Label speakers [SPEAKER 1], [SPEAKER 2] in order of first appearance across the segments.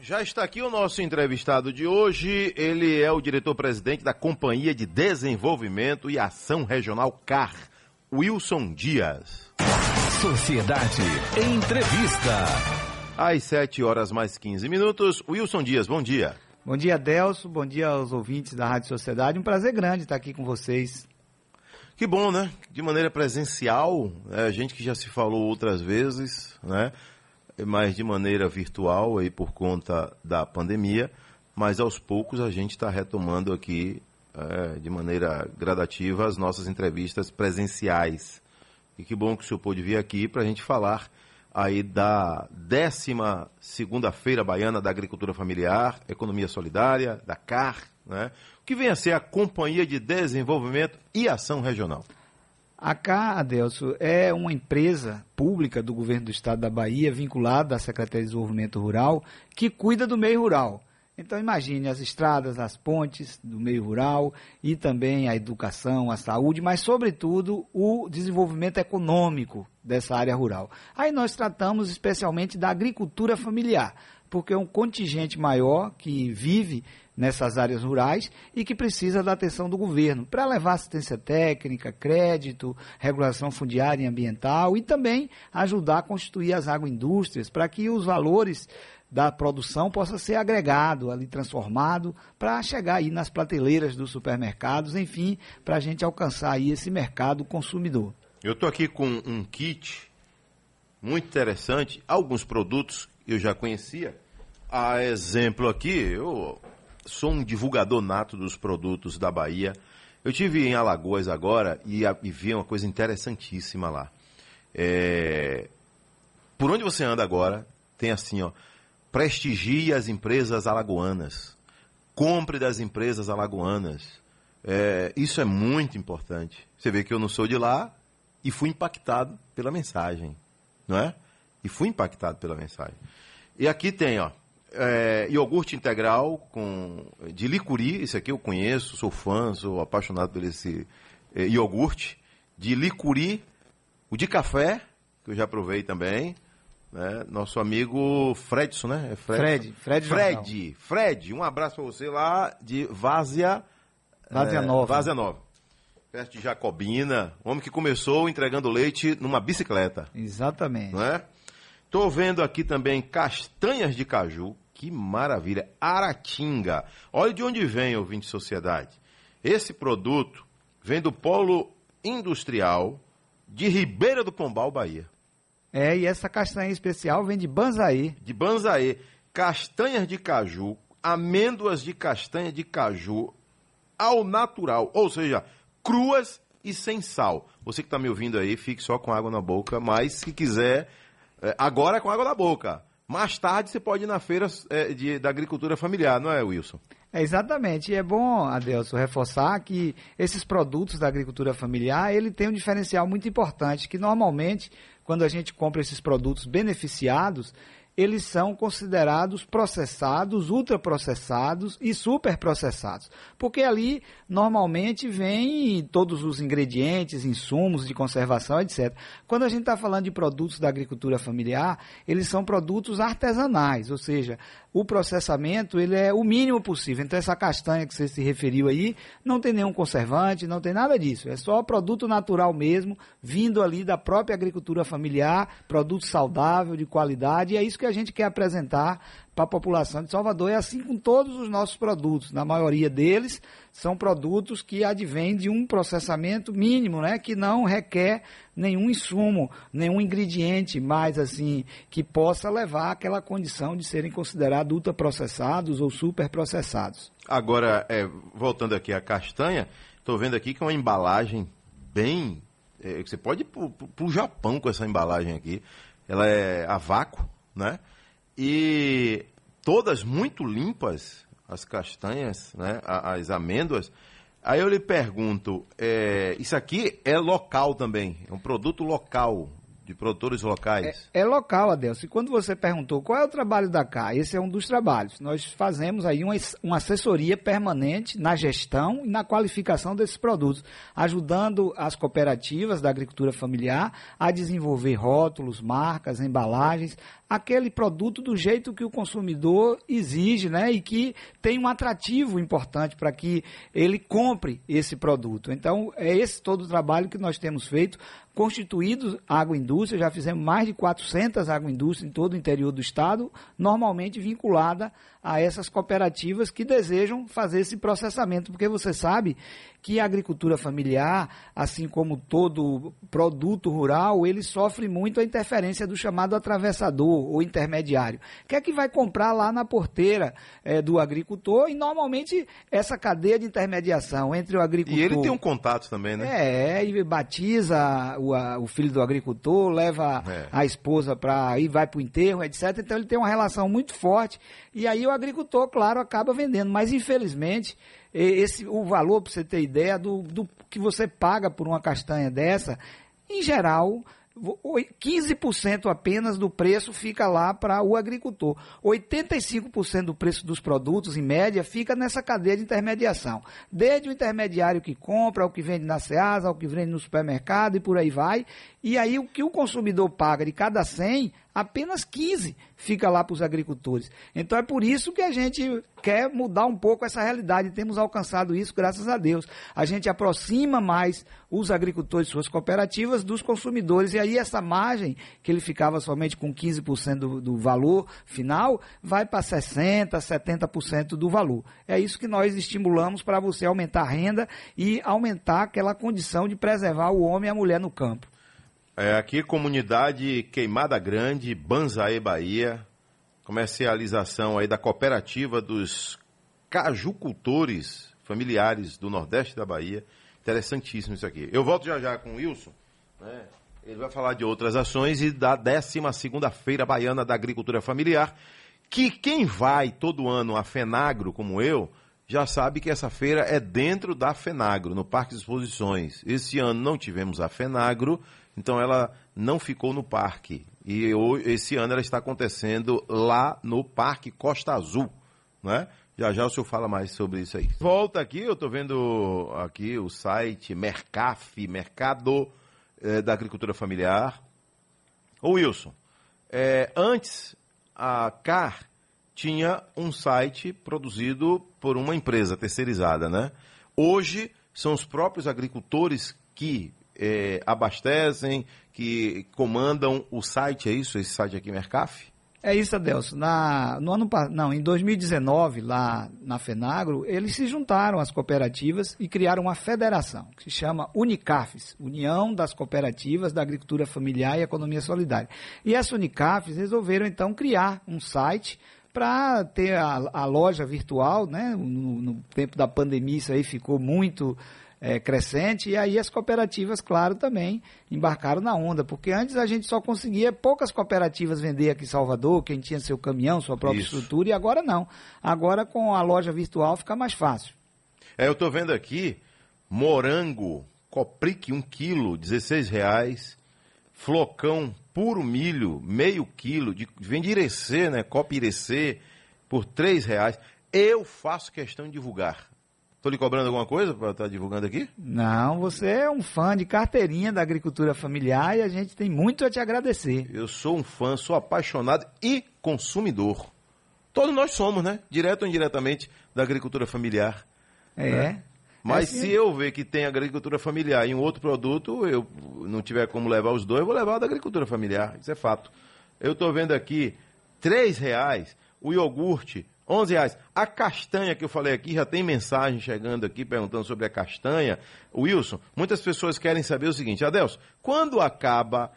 [SPEAKER 1] Já está aqui o nosso entrevistado de hoje. Ele é o diretor-presidente da Companhia de Desenvolvimento e Ação Regional CAR, Wilson Dias.
[SPEAKER 2] Sociedade Entrevista.
[SPEAKER 1] Às 7 horas mais 15 minutos. Wilson Dias, bom dia.
[SPEAKER 3] Bom dia, Delso. Bom dia aos ouvintes da Rádio Sociedade. Um prazer grande estar aqui com vocês.
[SPEAKER 1] Que bom, né? De maneira presencial, é, a gente que já se falou outras vezes, né? Mas de maneira virtual aí por conta da pandemia, mas aos poucos a gente está retomando aqui é, de maneira gradativa as nossas entrevistas presenciais. E que bom que o senhor pôde vir aqui para a gente falar aí da décima segunda-feira baiana da agricultura familiar, economia solidária, da CAR, né? Que vem a ser a Companhia de Desenvolvimento e Ação Regional.
[SPEAKER 3] A CA, Adelso, é uma empresa pública do governo do estado da Bahia, vinculada à Secretaria de Desenvolvimento Rural, que cuida do meio rural. Então imagine as estradas, as pontes do meio rural e também a educação, a saúde, mas sobretudo o desenvolvimento econômico dessa área rural. Aí nós tratamos especialmente da agricultura familiar, porque é um contingente maior que vive nessas áreas rurais e que precisa da atenção do governo para levar assistência técnica, crédito, regulação fundiária e ambiental e também ajudar a constituir as agroindústrias para que os valores da produção possa ser agregado ali, transformado, para chegar aí nas prateleiras dos supermercados, enfim, para a gente alcançar aí esse mercado consumidor.
[SPEAKER 1] Eu estou aqui com um kit muito interessante, alguns produtos eu já conhecia. A exemplo aqui, eu sou um divulgador nato dos produtos da Bahia. Eu tive em Alagoas agora e, e vi uma coisa interessantíssima lá. É, por onde você anda agora, tem assim, ó, prestigie as empresas alagoanas, compre das empresas alagoanas. É, isso é muito importante. Você vê que eu não sou de lá e fui impactado pela mensagem, não é? E fui impactado pela mensagem. E aqui tem, ó, é, iogurte integral com de licuri, esse aqui eu conheço, sou fã, sou apaixonado por esse é, iogurte. De licuri, o de café, que eu já provei também. Né? Nosso amigo Fredson, né?
[SPEAKER 3] É Fred. Fred,
[SPEAKER 1] Fred. Fred, Fred, um abraço para você lá de Várzea,
[SPEAKER 3] Várzea é, Nova.
[SPEAKER 1] Várzea Nova. Perto de Jacobina, homem que começou entregando leite numa bicicleta.
[SPEAKER 3] Exatamente.
[SPEAKER 1] Não é? Estou vendo aqui também castanhas de caju. Que maravilha. Aratinga. Olha de onde vem, ouvinte de sociedade. Esse produto vem do polo industrial de Ribeira do Pombal, Bahia.
[SPEAKER 3] É, e essa castanha especial vem de Banzaí.
[SPEAKER 1] De Banzaí. Castanhas de caju, amêndoas de castanha de caju ao natural, ou seja, cruas e sem sal. Você que está me ouvindo aí, fique só com água na boca, mas se quiser agora é com água na boca. Mais tarde você pode ir na feira é, de, da agricultura familiar, não é, Wilson?
[SPEAKER 3] É, exatamente. E é bom, Adelso, reforçar que esses produtos da agricultura familiar, ele tem um diferencial muito importante, que normalmente, quando a gente compra esses produtos beneficiados, eles são considerados processados, ultraprocessados e superprocessados. Porque ali normalmente vem todos os ingredientes, insumos de conservação, etc. Quando a gente está falando de produtos da agricultura familiar, eles são produtos artesanais, ou seja, o processamento ele é o mínimo possível. Então essa castanha que você se referiu aí não tem nenhum conservante, não tem nada disso. É só produto natural mesmo, vindo ali da própria agricultura familiar, produto saudável, de qualidade, e é isso que a gente quer apresentar para a população de Salvador. É assim com todos os nossos produtos. Na maioria deles, são produtos que advêm de um processamento mínimo, né? Que não requer nenhum insumo, nenhum ingrediente mais assim, que possa levar àquela condição de serem considerados ultraprocessados ou superprocessados.
[SPEAKER 1] Agora, é, voltando aqui à castanha, estou vendo aqui que é uma embalagem bem. É, você pode ir para o Japão com essa embalagem aqui. Ela é a vácuo, né? E todas muito limpas, as castanhas, né? as amêndoas. Aí eu lhe pergunto, é, isso aqui é local também? É um produto local? de produtores locais?
[SPEAKER 3] É, é local, Adelson. E quando você perguntou qual é o trabalho da CA, esse é um dos trabalhos. Nós fazemos aí uma, uma assessoria permanente na gestão e na qualificação desses produtos, ajudando as cooperativas da agricultura familiar a desenvolver rótulos, marcas, embalagens, aquele produto do jeito que o consumidor exige, né? E que tem um atrativo importante para que ele compre esse produto. Então, é esse todo o trabalho que nós temos feito constituídos agroindústria, já fizemos mais de 400 agroindústrias em todo o interior do estado, normalmente vinculada a essas cooperativas que desejam fazer esse processamento, porque você sabe que a agricultura familiar, assim como todo produto rural, ele sofre muito a interferência do chamado atravessador ou intermediário, que é que vai comprar lá na porteira é, do agricultor e normalmente essa cadeia de intermediação entre o agricultor...
[SPEAKER 1] E ele tem um contato também, né?
[SPEAKER 3] É, e batiza o, a, o filho do agricultor, leva é. a esposa para ir, vai para o enterro, etc. Então ele tem uma relação muito forte e aí o agricultor, claro, acaba vendendo. Mas infelizmente esse, o valor, para você ter ideia, do, do que você paga por uma castanha dessa, em geral, 15% apenas do preço fica lá para o agricultor. 85% do preço dos produtos, em média, fica nessa cadeia de intermediação. Desde o intermediário que compra, ao que vende na Ceasa, ao que vende no supermercado e por aí vai. E aí o que o consumidor paga de cada 100, apenas 15 fica lá para os agricultores. Então é por isso que a gente quer mudar um pouco essa realidade. Temos alcançado isso, graças a Deus. A gente aproxima mais os agricultores, suas cooperativas, dos consumidores. E aí essa margem, que ele ficava somente com 15% do, do valor final, vai para 60%, 70% do valor. É isso que nós estimulamos para você aumentar a renda e aumentar aquela condição de preservar o homem e a mulher no campo.
[SPEAKER 1] É, aqui, comunidade Queimada Grande, Banzaê, Bahia. Comercialização aí da cooperativa dos cajucultores familiares do Nordeste da Bahia. Interessantíssimo isso aqui. Eu volto já já com o Wilson. Né? Ele vai falar de outras ações e da 12 Feira Baiana da Agricultura Familiar, que quem vai todo ano a Fenagro, como eu, já sabe que essa feira é dentro da Fenagro, no Parque de Exposições. Esse ano não tivemos a Fenagro, então ela não ficou no parque. E esse ano ela está acontecendo lá no Parque Costa Azul, né? Já já o senhor fala mais sobre isso aí. Volta aqui, eu estou vendo aqui o site Mercaf, Mercado é, da Agricultura Familiar. Ô Wilson, é, antes a CAR tinha um site produzido por uma empresa terceirizada, né? Hoje são os próprios agricultores que é, abastecem, que comandam o site, é isso? Esse site aqui, Mercaf?
[SPEAKER 3] É isso, Adelso. Na, no ano, não, em 2019, lá na Fenagro, eles se juntaram às cooperativas e criaram uma federação, que se chama Unicafes, União das Cooperativas da Agricultura Familiar e Economia Solidária. E essa Unicafes resolveram, então, criar um site para ter a, a, loja virtual, né? No, no, tempo da pandemia isso aí ficou muito é, crescente e aí as cooperativas, claro, também embarcaram na onda, porque antes a gente só conseguia poucas cooperativas vender aqui em Salvador, quem tinha seu caminhão, sua própria isso. estrutura, e agora não. Agora com a loja virtual fica mais fácil.
[SPEAKER 1] É, eu estou vendo aqui morango, coprique, um quilo, 16 reais, flocão puro milho, meio quilo, de, vem de Irecê, né? Copa Irecê, por três reais. Eu faço questão de divulgar. Estou lhe cobrando alguma coisa para estar tá divulgando aqui?
[SPEAKER 3] Não, você é um fã de carteirinha da agricultura familiar e a gente tem muito a te agradecer.
[SPEAKER 1] Eu sou um fã, sou apaixonado e consumidor. Todos nós somos, né? Direto ou indiretamente, da agricultura familiar.
[SPEAKER 3] É. Né?
[SPEAKER 1] Mas é se eu ver que tem agricultura familiar e um outro produto, eu não tiver como levar os dois, eu vou levar o da agricultura familiar. Isso é fato. Eu estou vendo aqui, três reais, o iogurte, 11 reais. A castanha que eu falei aqui, já tem mensagem chegando aqui perguntando sobre a castanha. Wilson, muitas pessoas querem saber o seguinte, Adelso, quando acaba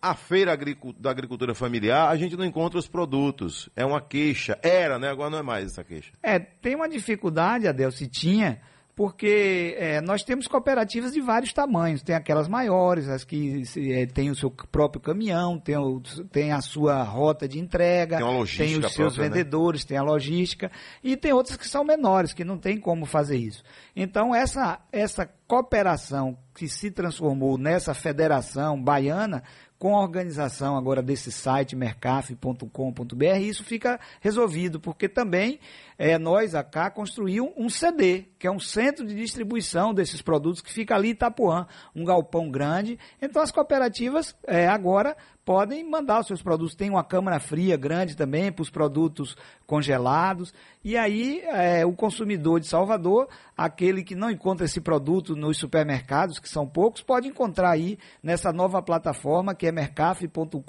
[SPEAKER 1] a feira da agricultura familiar, a gente não encontra os produtos. É uma queixa. Era, né? Agora não é mais essa queixa.
[SPEAKER 3] É, tem uma dificuldade, Adelso, se tinha porque é, nós temos cooperativas de vários tamanhos. Tem aquelas maiores, as que é, têm o seu próprio caminhão, tem, o, tem a sua rota de entrega, tem, tem os seus própria, né? vendedores, né? tem a logística, e tem outras que são menores, que não tem como fazer isso. Então, essa, essa cooperação que se transformou nessa federação baiana com a organização agora desse site mercaf.com.br, isso fica resolvido, porque também é, nós, acá, construímos um CD, que é um centro de distribuição desses produtos que fica ali em Itapuã, um galpão grande. Então as cooperativas é, agora podem mandar os seus produtos. Tem uma câmara fria grande também para os produtos congelados. E aí é, o consumidor de Salvador, aquele que não encontra esse produto nos supermercados, que são poucos, pode encontrar aí nessa nova plataforma que é mercaf.com.br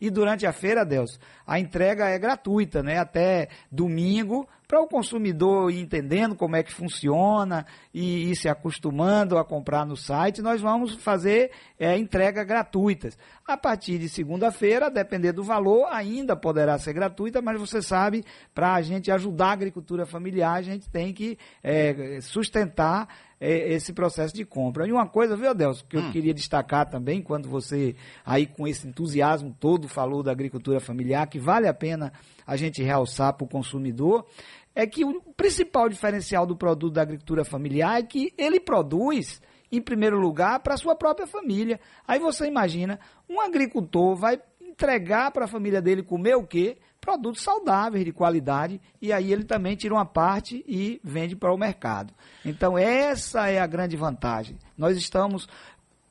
[SPEAKER 3] e durante a feira, Deus, a entrega é gratuita, né? Até domingo para o consumidor ir entendendo como é que funciona e ir se acostumando a comprar no site, nós vamos fazer é, entrega gratuitas. A partir de segunda-feira, depender do valor, ainda poderá ser gratuita, mas você sabe, para a gente ajudar a agricultura familiar, a gente tem que é, sustentar é, esse processo de compra. E uma coisa, viu, Adelso, que eu hum. queria destacar também, quando você aí com esse entusiasmo todo falou da agricultura familiar, que vale a pena a gente realçar para o consumidor, é que o principal diferencial do produto da agricultura familiar é que ele produz, em primeiro lugar, para a sua própria família. Aí você imagina, um agricultor vai entregar para a família dele comer o quê? Produtos saudáveis, de qualidade, e aí ele também tira uma parte e vende para o mercado. Então, essa é a grande vantagem. Nós estamos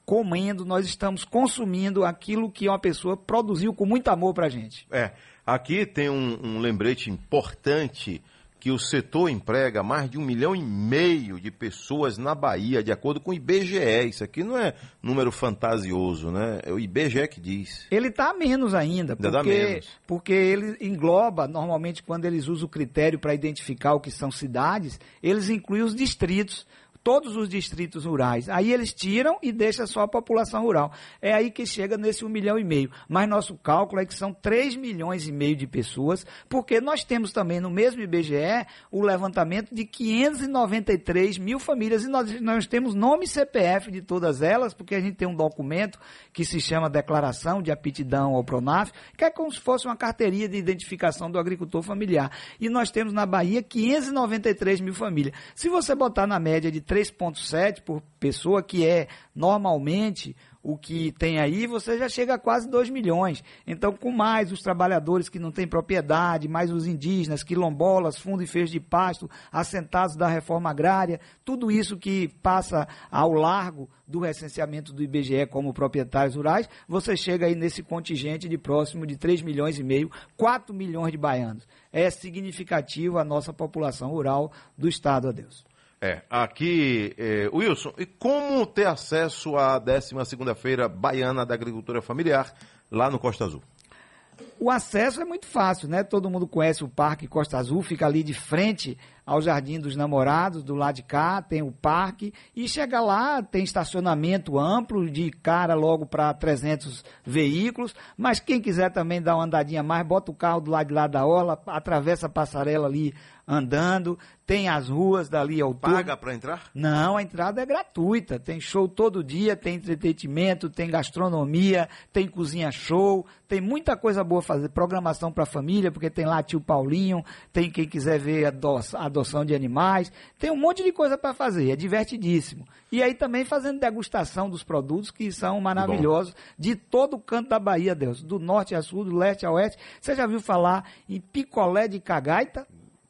[SPEAKER 3] comendo, nós estamos consumindo aquilo que uma pessoa produziu com muito amor para a gente.
[SPEAKER 1] É, aqui tem um, um lembrete importante que o setor emprega mais de um milhão e meio de pessoas na Bahia, de acordo com o IBGE. Isso aqui não é número fantasioso, né? É o IBGE que diz.
[SPEAKER 3] Ele está menos ainda, porque, ainda menos. porque ele engloba, normalmente, quando eles usam o critério para identificar o que são cidades, eles incluem os distritos todos os distritos rurais. Aí eles tiram e deixam só a população rural. É aí que chega nesse um milhão e meio. Mas nosso cálculo é que são 3 milhões e meio de pessoas, porque nós temos também no mesmo IBGE o levantamento de 593 mil famílias. E nós, nós temos nome e CPF de todas elas, porque a gente tem um documento que se chama Declaração de Aptidão ao Pronaf, que é como se fosse uma carteirinha de identificação do agricultor familiar. E nós temos na Bahia 593 mil famílias. Se você botar na média de 3,7 por pessoa, que é normalmente o que tem aí, você já chega a quase 2 milhões. Então, com mais os trabalhadores que não têm propriedade, mais os indígenas, quilombolas, fundo e feios de pasto, assentados da reforma agrária, tudo isso que passa ao largo do recenseamento do IBGE como proprietários rurais, você chega aí nesse contingente de próximo de 3 milhões e meio, 4 milhões de baianos. É significativo a nossa população rural do Estado, a Deus.
[SPEAKER 1] É, aqui, é, Wilson, e como ter acesso à 12 feira Baiana da Agricultura Familiar lá no Costa Azul?
[SPEAKER 3] O acesso é muito fácil, né? Todo mundo conhece o Parque Costa Azul, fica ali de frente ao Jardim dos Namorados, do lado de cá, tem o parque, e chega lá, tem estacionamento amplo, de cara logo para 300 veículos, mas quem quiser também dar uma andadinha mais, bota o carro do lado de lá da orla, atravessa a passarela ali andando, tem as ruas dali ao.
[SPEAKER 1] Paga para entrar?
[SPEAKER 3] Não, a entrada é gratuita. Tem show todo dia, tem entretenimento, tem gastronomia, tem cozinha show, tem muita coisa boa fazer. Programação para família, porque tem lá tio Paulinho, tem quem quiser ver adoção de animais, tem um monte de coisa para fazer. É divertidíssimo. E aí também fazendo degustação dos produtos que são maravilhosos Bom. de todo o canto da Bahia, Deus, do norte a sul, do leste a oeste. Você já viu falar em picolé de cagaita?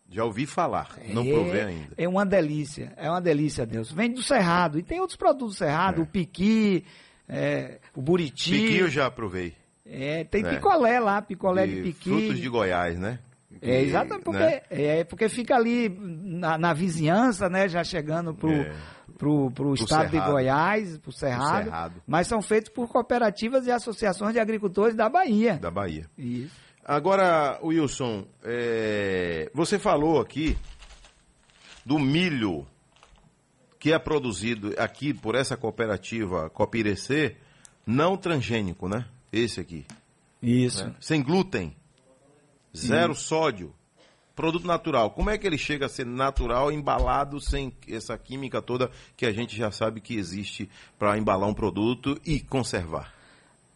[SPEAKER 1] Já ouvi falar, não é, provei ainda.
[SPEAKER 3] É uma delícia, é uma delícia, Deus. Vem do Cerrado. E tem outros produtos do Cerrado, é. o piqui, é, o buriti.
[SPEAKER 1] Piqui eu já provei.
[SPEAKER 3] É, tem é. picolé lá, picolé de, de piqui.
[SPEAKER 1] Frutos de Goiás, né?
[SPEAKER 3] É, exatamente, porque, né? é, porque fica ali na, na, vizinhança, né, já chegando pro, é. pro, pro estado Cerrado. de Goiás, pro Cerrado, Cerrado, mas são feitos por cooperativas e associações de agricultores da Bahia.
[SPEAKER 1] Da Bahia. Isso. Agora, Wilson, é, você falou aqui do milho que é produzido aqui por essa cooperativa Copirecê, não transgênico, né? Esse aqui.
[SPEAKER 3] Isso. Né?
[SPEAKER 1] Sem glúten, zero Isso. sódio, produto natural. Como é que ele chega a ser natural, embalado sem essa química toda que a gente já sabe que existe para embalar um produto e conservar?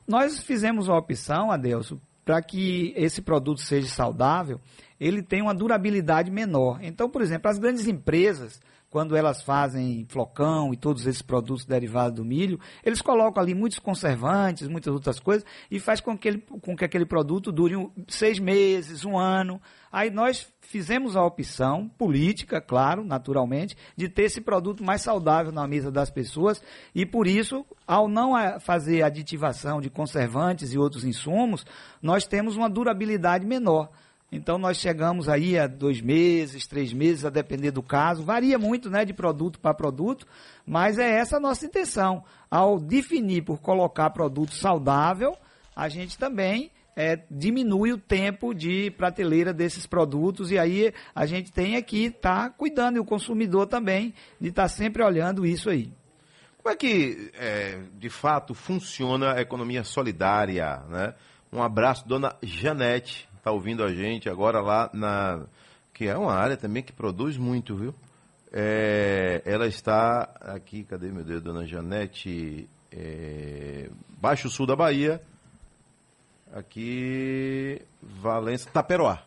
[SPEAKER 3] Nós fizemos a opção, Adelso, para que esse produto seja saudável, ele tem uma durabilidade menor. Então, por exemplo, as grandes empresas, quando elas fazem flocão e todos esses produtos derivados do milho, eles colocam ali muitos conservantes, muitas outras coisas, e faz com que, ele, com que aquele produto dure um, seis meses, um ano. Aí nós fizemos a opção política, claro, naturalmente, de ter esse produto mais saudável na mesa das pessoas e por isso, ao não fazer aditivação de conservantes e outros insumos, nós temos uma durabilidade menor. Então nós chegamos aí a dois meses, três meses, a depender do caso. Varia muito né, de produto para produto, mas é essa a nossa intenção. Ao definir por colocar produto saudável, a gente também é, diminui o tempo de prateleira desses produtos e aí a gente tem aqui tá cuidando e o consumidor também de estar tá sempre olhando isso aí.
[SPEAKER 1] Como é que, é, de fato, funciona a economia solidária? Né? Um abraço, dona Janete, está ouvindo a gente agora lá na. que é uma área também que produz muito, viu? É, ela está aqui, cadê meu Deus, dona Janete? É, Baixo Sul da Bahia, aqui, Valença, Taperoá.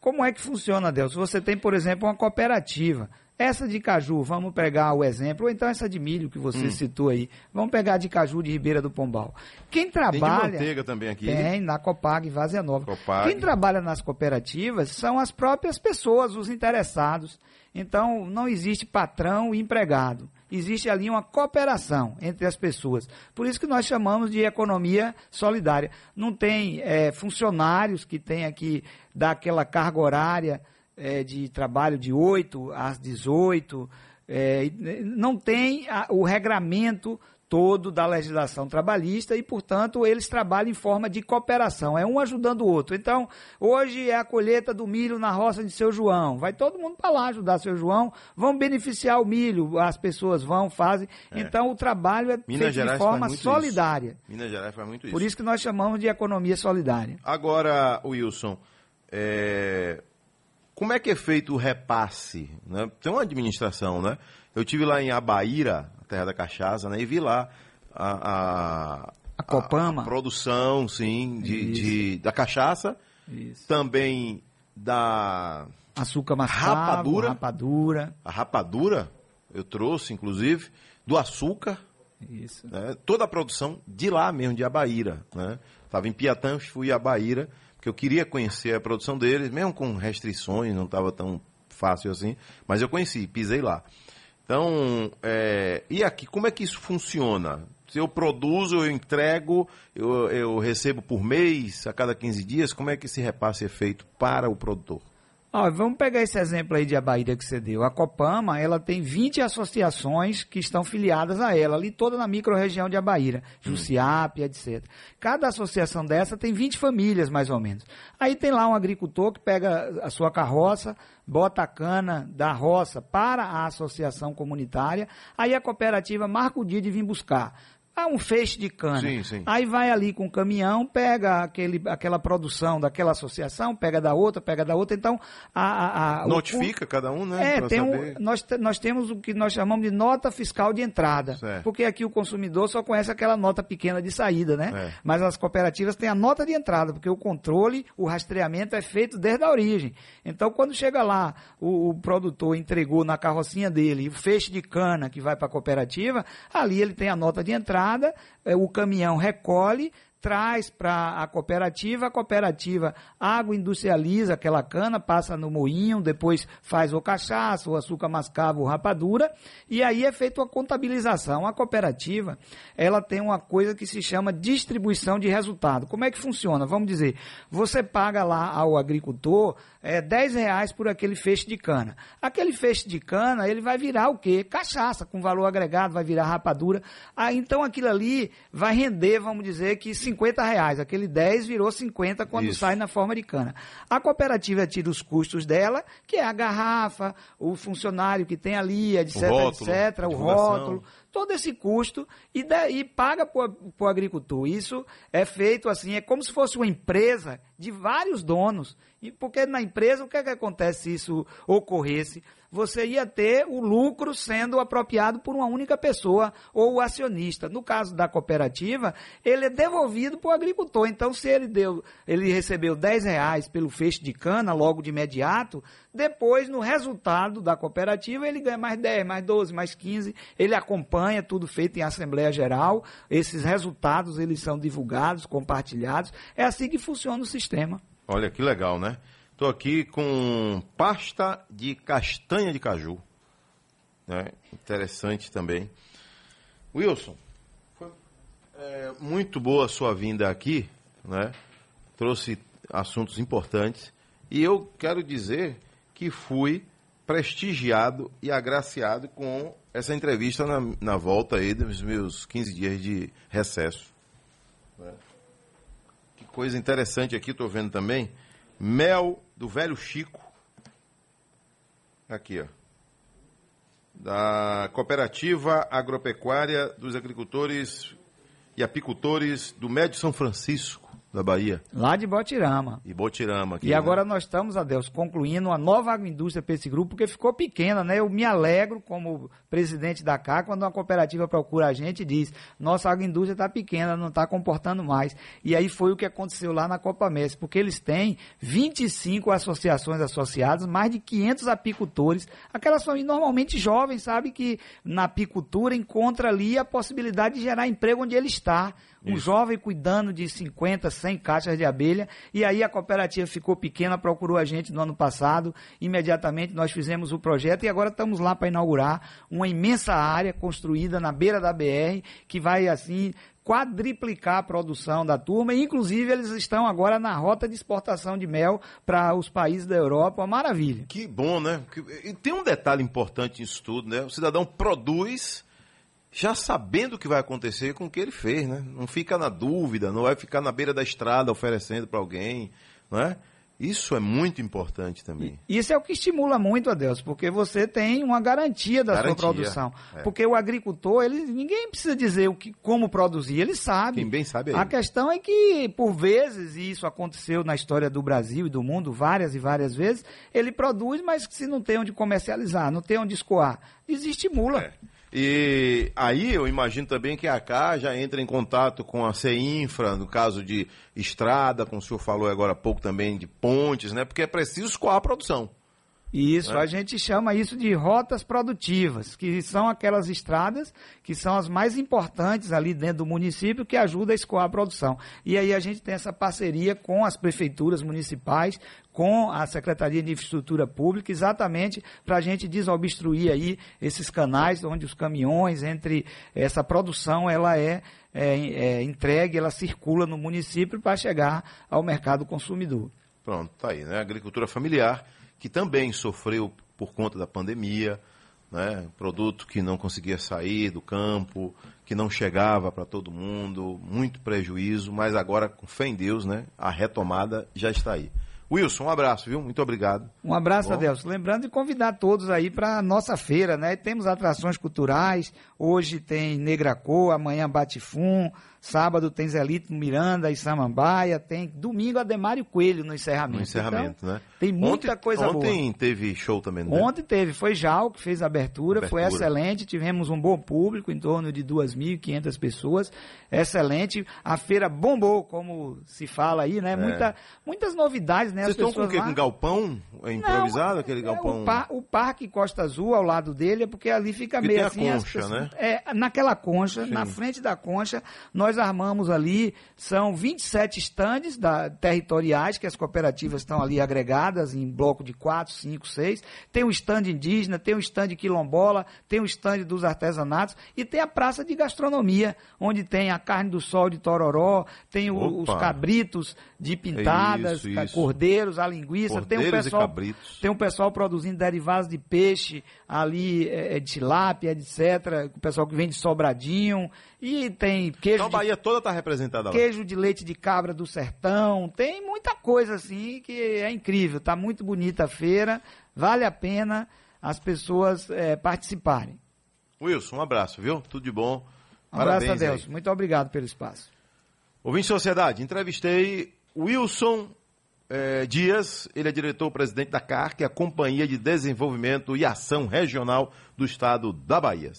[SPEAKER 3] Como é que funciona, Deus? Você tem, por exemplo, uma cooperativa. Essa de caju, vamos pegar o exemplo, ou então essa de milho que você hum. citou aí. Vamos pegar de caju de Ribeira do Pombal. Quem trabalha. Tem
[SPEAKER 1] de manteiga também aqui.
[SPEAKER 3] Tem, na Copag, Vazia Nova. Copag. Quem trabalha nas cooperativas são as próprias pessoas, os interessados. Então, não existe patrão e empregado. Existe ali uma cooperação entre as pessoas. Por isso que nós chamamos de economia solidária. Não tem é, funcionários que tenha que dar aquela carga horária é, de trabalho de 8 às 18. É, não tem a, o regramento todo da legislação trabalhista e, portanto, eles trabalham em forma de cooperação, é um ajudando o outro. Então, hoje é a colheita do milho na roça de seu João. Vai todo mundo para lá ajudar seu João, vão beneficiar o milho, as pessoas vão, fazem. É. Então, o trabalho é Minas feito Gerais de forma solidária. Isso.
[SPEAKER 1] Minas Gerais faz muito isso.
[SPEAKER 3] Por isso que nós chamamos de economia solidária.
[SPEAKER 1] Agora, Wilson, é... como é que é feito o repasse? Né? Tem uma administração, né? Eu tive lá em Abaíra, Terra da Cachaça, né? E vi lá a, a,
[SPEAKER 3] a Copama.
[SPEAKER 1] A, a produção, sim, de, de, da cachaça. Isso. Também da
[SPEAKER 3] açúcar mascavo, rapadura. rapadura.
[SPEAKER 1] A rapadura, eu trouxe, inclusive, do açúcar. Isso. Né? Toda a produção de lá mesmo, de Abaíra. Né? Estava em Piatã, fui a Abaíra, porque eu queria conhecer a produção deles, mesmo com restrições, não estava tão fácil assim, mas eu conheci, pisei lá. Então, é, e aqui, como é que isso funciona? Se eu produzo, eu entrego, eu, eu recebo por mês, a cada 15 dias, como é que esse repasse é feito para o produtor?
[SPEAKER 3] Vamos pegar esse exemplo aí de Abaíra que você deu. A Copama, ela tem 20 associações que estão filiadas a ela, ali toda na microrregião de Abaíra, hum. Jussiap, etc. Cada associação dessa tem 20 famílias, mais ou menos. Aí tem lá um agricultor que pega a sua carroça, bota a cana da roça para a associação comunitária, aí a cooperativa marca o dia de vir buscar. Ah, um feixe de cana. Sim, sim. Aí vai ali com o caminhão, pega aquele, aquela produção daquela associação, pega da outra, pega da outra. Então, a. a,
[SPEAKER 1] a Notifica o, cada um, né?
[SPEAKER 3] É, tem um, nós, nós temos o que nós chamamos de nota fiscal de entrada. Certo. Porque aqui o consumidor só conhece aquela nota pequena de saída, né? É. Mas as cooperativas têm a nota de entrada, porque o controle, o rastreamento é feito desde a origem. Então, quando chega lá, o, o produtor entregou na carrocinha dele o feixe de cana que vai para a cooperativa, ali ele tem a nota de entrada é, o caminhão recolhe, traz para a cooperativa, a cooperativa agroindustrializa aquela cana, passa no moinho, depois faz o cachaça, o açúcar mascavo, o rapadura, e aí é feita a contabilização. A cooperativa, ela tem uma coisa que se chama distribuição de resultado. Como é que funciona? Vamos dizer, você paga lá ao agricultor é, 10 reais por aquele feixe de cana. Aquele feixe de cana, ele vai virar o quê? Cachaça, com valor agregado, vai virar rapadura. Ah, então aquilo ali vai render, vamos dizer, que 50 reais. Aquele 10 virou 50 quando Isso. sai na forma de cana. A cooperativa tira os custos dela, que é a garrafa, o funcionário que tem ali, etc, o rótulo, etc, o rótulo todo esse custo e, e paga para o agricultor. Isso é feito assim, é como se fosse uma empresa de vários donos. E porque na empresa, o que, é que acontece se isso ocorresse? Você ia ter o lucro sendo apropriado por uma única pessoa ou o acionista. No caso da cooperativa, ele é devolvido para o agricultor. Então, se ele deu, ele recebeu 10 reais pelo feixe de cana logo de imediato, depois, no resultado da cooperativa, ele ganha mais 10, mais 12, mais 15. Ele acompanha tudo feito em Assembleia Geral. Esses resultados eles são divulgados, compartilhados. É assim que funciona o sistema.
[SPEAKER 1] Olha que legal, né? Estou aqui com pasta de castanha de caju. Né? Interessante também. Wilson, foi é, muito boa a sua vinda aqui, né? Trouxe assuntos importantes. E eu quero dizer que fui prestigiado e agraciado com essa entrevista na, na volta aí dos meus 15 dias de recesso. Né? coisa interessante aqui, estou vendo também. Mel do velho Chico. Aqui, ó. Da Cooperativa Agropecuária dos Agricultores e Apicultores do Médio São Francisco da Bahia.
[SPEAKER 3] Lá de Botirama.
[SPEAKER 1] E Botirama. Aqui,
[SPEAKER 3] e agora né? nós estamos, Adeus, concluindo uma nova agroindústria para esse grupo, porque ficou pequena, né? Eu me alegro como presidente da CA quando uma cooperativa procura a gente e diz, nossa agroindústria está pequena, não está comportando mais. E aí foi o que aconteceu lá na Copa Messi, porque eles têm 25 associações associadas, mais de 500 apicultores, aquelas famílias normalmente jovens, sabe, que na apicultura encontra ali a possibilidade de gerar emprego onde ele está um Isso. jovem cuidando de 50, 100 caixas de abelha, e aí a cooperativa ficou pequena, procurou a gente no ano passado, imediatamente nós fizemos o projeto e agora estamos lá para inaugurar uma imensa área construída na beira da BR, que vai assim quadriplicar a produção da turma, e inclusive eles estão agora na rota de exportação de mel para os países da Europa, uma maravilha.
[SPEAKER 1] Que bom, né? E tem um detalhe importante nisso tudo, né? O cidadão produz já sabendo o que vai acontecer com o que ele fez, né? Não fica na dúvida, não vai ficar na beira da estrada oferecendo para alguém, não é? Isso é muito importante também.
[SPEAKER 3] Isso é o que estimula muito, Adeus, porque você tem uma garantia da garantia, sua produção. É. Porque o agricultor, ele, ninguém precisa dizer o que, como produzir, ele sabe.
[SPEAKER 1] Quem bem sabe é
[SPEAKER 3] A questão é que, por vezes, e isso aconteceu na história do Brasil e do mundo várias e várias vezes, ele produz, mas se não tem onde comercializar, não tem onde escoar, desestimula. É.
[SPEAKER 1] E aí eu imagino também que a CA já entra em contato com a CEINFRA, no caso de estrada, como o senhor falou agora há pouco também, de pontes, né? Porque é preciso escoar a produção.
[SPEAKER 3] Isso, né? a gente chama isso de rotas produtivas, que são aquelas estradas que são as mais importantes ali dentro do município que ajudam a escoar a produção. E aí a gente tem essa parceria com as prefeituras municipais, com a Secretaria de Infraestrutura Pública, exatamente para a gente desobstruir aí esses canais onde os caminhões, entre essa produção, ela é, é, é entregue, ela circula no município para chegar ao mercado consumidor.
[SPEAKER 1] Pronto, tá aí, né? Agricultura familiar, que também sofreu por conta da pandemia, né? Produto que não conseguia sair do campo, que não chegava para todo mundo, muito prejuízo, mas agora, com fé em Deus, né? A retomada já está aí. Wilson, um abraço, viu? Muito obrigado.
[SPEAKER 3] Um abraço, Adelson. Lembrando de convidar todos aí para a nossa feira, né? Temos atrações culturais, hoje tem Negra Cor, amanhã Batifum, Sábado tem Zelito Miranda e Samambaia. Tem domingo Ademário Coelho no encerramento.
[SPEAKER 1] No encerramento, então, né?
[SPEAKER 3] Tem muita
[SPEAKER 1] ontem,
[SPEAKER 3] coisa
[SPEAKER 1] ontem
[SPEAKER 3] boa.
[SPEAKER 1] Ontem teve show também?
[SPEAKER 3] Ontem teve. Foi Jal que fez a abertura, abertura. Foi excelente. Tivemos um bom público, em torno de 2.500 pessoas. Excelente. A feira bombou, como se fala aí, né? É. Muita, muitas novidades, né?
[SPEAKER 1] Vocês estão com o quê? Com galpão é improvisado? Não, aquele galpão?
[SPEAKER 3] É, o, par, o, Parque Costa Azul, ao lado dele, é porque ali fica
[SPEAKER 1] porque
[SPEAKER 3] meio
[SPEAKER 1] tem
[SPEAKER 3] assim.
[SPEAKER 1] A concha, pessoas, né?
[SPEAKER 3] É, naquela concha, Sim. na frente da concha, nós armamos ali são 27 estandes da, territoriais que as cooperativas estão ali agregadas em bloco de 4, 5, 6. Tem o stand indígena, tem o stand quilombola, tem o stand dos artesanatos e tem a praça de gastronomia, onde tem a carne do sol de Tororó, tem o, os cabritos de pintadas, isso, isso. cordeiros, a linguiça,
[SPEAKER 1] tem
[SPEAKER 3] um pessoal,
[SPEAKER 1] tem
[SPEAKER 3] um pessoal produzindo derivados de peixe ali, é, é de tilápia, etc. O pessoal que vende sobradinho e tem queijo. Então
[SPEAKER 1] a Bahia de, toda está representada
[SPEAKER 3] lá. Queijo de leite de cabra do sertão, tem muita coisa assim que é incrível. Está muito bonita a feira, vale a pena as pessoas é, participarem.
[SPEAKER 1] Wilson, um abraço, viu? Tudo de bom.
[SPEAKER 3] Um abraço, Adelson. Muito obrigado pelo espaço.
[SPEAKER 1] Ouvinte Sociedade, entrevistei Wilson eh, Dias, ele é diretor-presidente da CAR, que é a Companhia de Desenvolvimento e Ação Regional do Estado da Bahia.